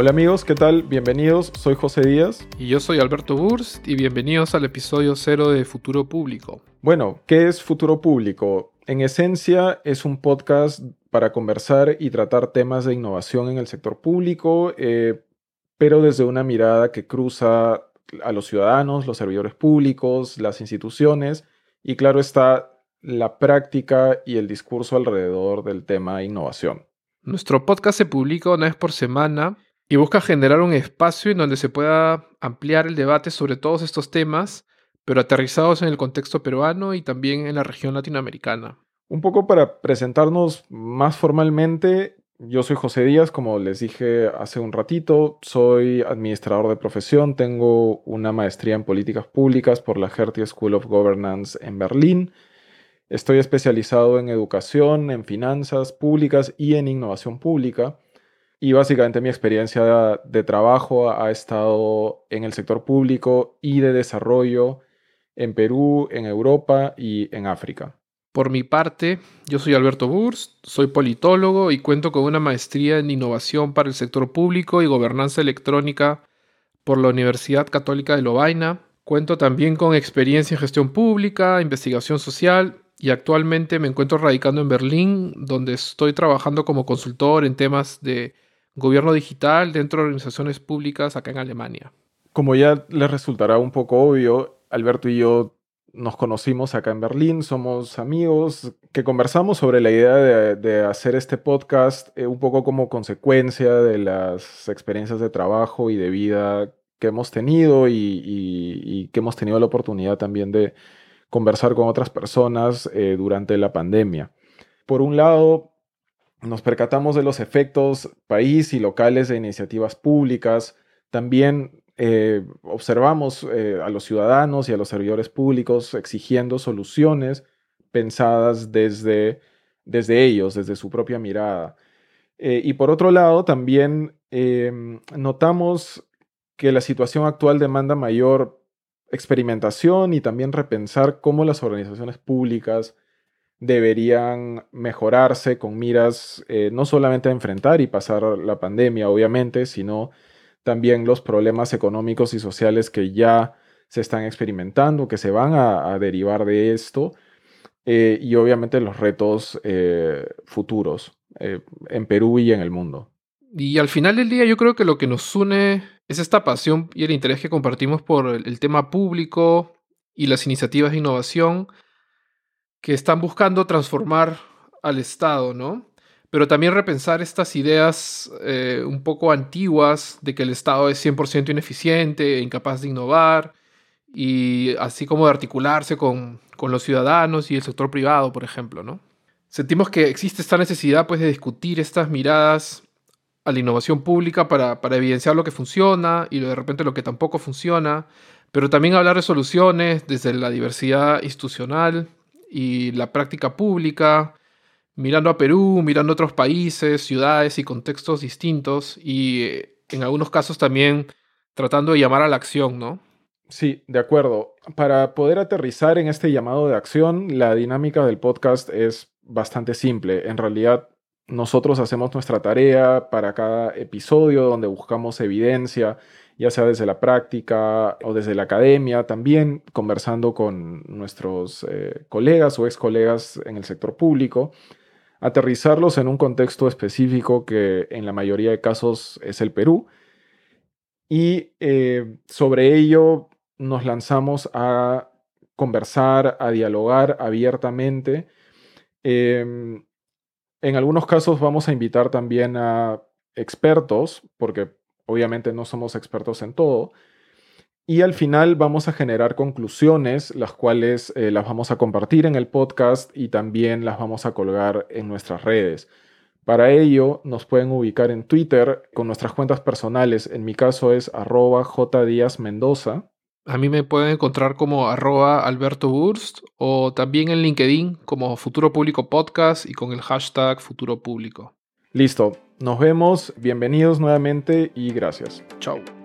Hola amigos, ¿qué tal? Bienvenidos, soy José Díaz. Y yo soy Alberto Burst y bienvenidos al episodio cero de Futuro Público. Bueno, ¿qué es Futuro Público? En esencia es un podcast para conversar y tratar temas de innovación en el sector público, eh, pero desde una mirada que cruza a los ciudadanos, los servidores públicos, las instituciones y claro está la práctica y el discurso alrededor del tema innovación. Nuestro podcast se publica una vez por semana y busca generar un espacio en donde se pueda ampliar el debate sobre todos estos temas, pero aterrizados en el contexto peruano y también en la región latinoamericana. Un poco para presentarnos más formalmente, yo soy José Díaz, como les dije hace un ratito, soy administrador de profesión, tengo una maestría en políticas públicas por la Hertie School of Governance en Berlín. Estoy especializado en educación, en finanzas públicas y en innovación pública. Y básicamente mi experiencia de trabajo ha estado en el sector público y de desarrollo en Perú, en Europa y en África. Por mi parte, yo soy Alberto Burst, soy politólogo y cuento con una maestría en innovación para el sector público y gobernanza electrónica por la Universidad Católica de Lovaina. Cuento también con experiencia en gestión pública, investigación social y actualmente me encuentro radicando en Berlín, donde estoy trabajando como consultor en temas de gobierno digital dentro de organizaciones públicas acá en Alemania. Como ya les resultará un poco obvio, Alberto y yo nos conocimos acá en Berlín, somos amigos que conversamos sobre la idea de, hacer este podcast eh, un poco como consecuencia de las experiencias de trabajo y de vida que hemos tenido y, que hemos tenido la oportunidad también de conversar con otras personas eh, durante la pandemia. Por un lado, nos percatamos de los efectos país y locales de iniciativas públicas. También eh, observamos eh, a los ciudadanos y a los servidores públicos exigiendo soluciones pensadas desde, desde ellos, desde su propia mirada. Eh, y por otro lado, también em, notamos que la situación actual demanda mayor experimentación y también repensar cómo las organizaciones públicas deberían mejorarse con miras eh, no solamente a enfrentar y pasar la pandemia, obviamente, sino también los problemas económicos y sociales que ya se están experimentando, que se van a, derivar de esto, eh, y obviamente los retos eh, futuros en Perú y en el mundo. Y al final del día yo creo que lo que nos une es esta pasión y el interés que compartimos por el tema público y las iniciativas de innovación que están buscando transformar al Estado, ¿no? Pero también repensar estas ideas eh, un poco antiguas de que el Estado es 100% ineficiente, incapaz de innovar, y así como de articularse con, con, los ciudadanos y el sector privado, por ejemplo, ¿no? Sentimos que existe esta necesidad pues, de discutir estas miradas a la innovación pública para, para evidenciar lo que funciona y de repente lo que tampoco funciona, pero también hablar de soluciones desde la diversidad institucional y la práctica pública, mirando a Perú, mirando a otros países, ciudades y contextos distintos y eh, en algunos casos también tratando de llamar a la acción, ¿no? Sí, de acuerdo. Para poder aterrizar en este llamado de acción, la dinámica del podcast es bastante simple. En realidad, nosotros hacemos nuestra tarea para cada episodio donde buscamos evidencia ya sea desde la práctica o desde la academia, también conversando con nuestros eh, colegas o ex colegas en el sector público, aterrizarlos en un contexto específico que en la mayoría de casos es el Perú. Y eh, sobre ello nos lanzamos a conversar, a dialogar abiertamente. Em, en algunos casos vamos a invitar también a expertos, porque Obviamente no somos expertos en todo. Y al final vamos a generar conclusiones, las cuales eh, las vamos a compartir en el podcast y también las vamos a colgar en nuestras redes. Para ello nos pueden ubicar en Twitter con nuestras cuentas personales. En mi caso es arroba Mendoza. A mí me pueden encontrar como arroba Alberto Burst o también en LinkedIn como Futuro Público Podcast y con el hashtag Futuro Público. Listo. Nos vemos, bienvenidos nuevamente y gracias. Chao.